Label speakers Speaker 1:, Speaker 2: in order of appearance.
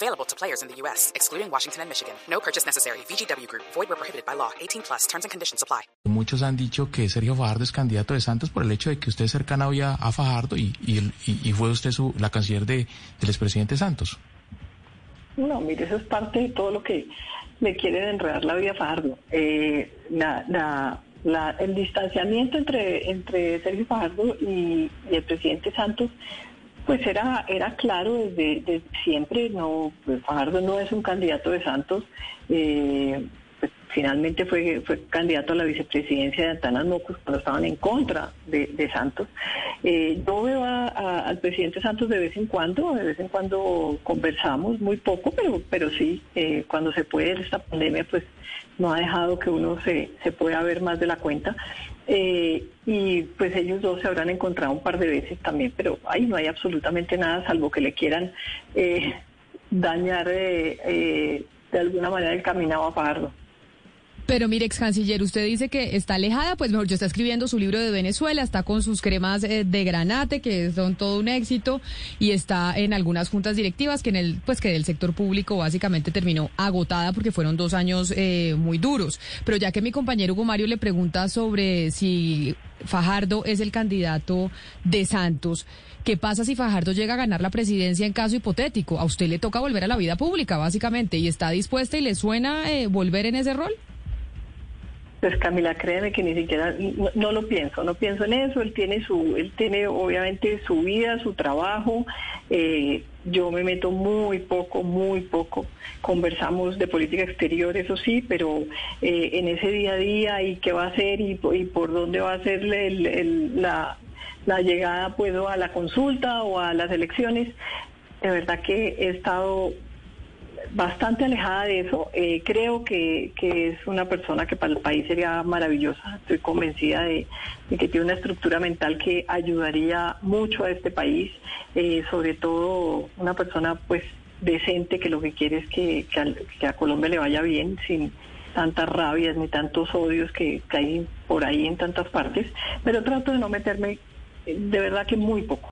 Speaker 1: Available to players in the U.S., excluding Washington and Michigan. No purchase necessary. VGW Group. Void where prohibited by law. 18 plus. Terms and conditions apply.
Speaker 2: Muchos han dicho que Sergio Fajardo es candidato de Santos por el hecho de que usted es cercano hoy a, a Fajardo y, y, el- y- y fue usted su, la canciller de, del expresidente Santos.
Speaker 3: No, mire, eso es parte de todo lo que le quieren enredar la vida a Fajardo. Eh, la- la- la- el distanciamiento entre, entre Sergio Fajardo y, y el presidente Santos, pues era, era claro desde, siempre. No, pues Fajardo no es un candidato de Santos. eh, pues finalmente fue, fue candidato a la vicepresidencia de Antanas Mocos cuando estaban en contra de, de Santos. Eh, yo veo al presidente Santos de vez en cuando, de vez en cuando conversamos, muy poco, pero, pero sí, eh, cuando se puede, esta pandemia pues no ha dejado que uno se, se pueda ver más de la cuenta. Eh, y pues ellos dos se habrán encontrado un par de veces también, pero ahí no hay absolutamente nada salvo que le quieran eh, dañar de alguna manera el caminado a Fajardo.
Speaker 4: Pero mire, ex canciller, usted dice que está alejada, pues mejor, yo está escribiendo su libro de Venezuela, está con sus cremas eh, de granate, que son todo un éxito, y está en algunas juntas directivas que en el, pues que del sector público básicamente terminó agotada porque fueron dos años eh, muy duros. Pero ya que mi compañero Hugo Mario le pregunta sobre si Fajardo es el candidato de Santos, ¿qué pasa si Fajardo llega a ganar la presidencia en caso hipotético? A usted le toca volver a la vida pública, básicamente, y está dispuesta y le suena eh, volver en ese rol.
Speaker 3: Pues Camila, créeme que ni siquiera no, lo pienso, no pienso en eso. Él tiene su, él tiene obviamente su vida, su trabajo. Eh, yo me meto muy poco, muy poco. Conversamos de política exterior, eso sí, pero eh, en ese día a día y qué va a hacer y, po- y por dónde va a ser el- la, la llegada, puedo a la consulta o a las elecciones. De verdad que he estado bastante alejada de eso. Eh, creo que, que es una persona que para el país sería maravillosa. Estoy convencida de, que tiene una estructura mental que ayudaría mucho a este país. Eh, sobre todo una persona pues decente que lo que quiere es que, a Colombia le vaya bien sin tantas rabias ni tantos odios que, que hay por ahí en tantas partes. Pero trato de no meterme de verdad que muy poco.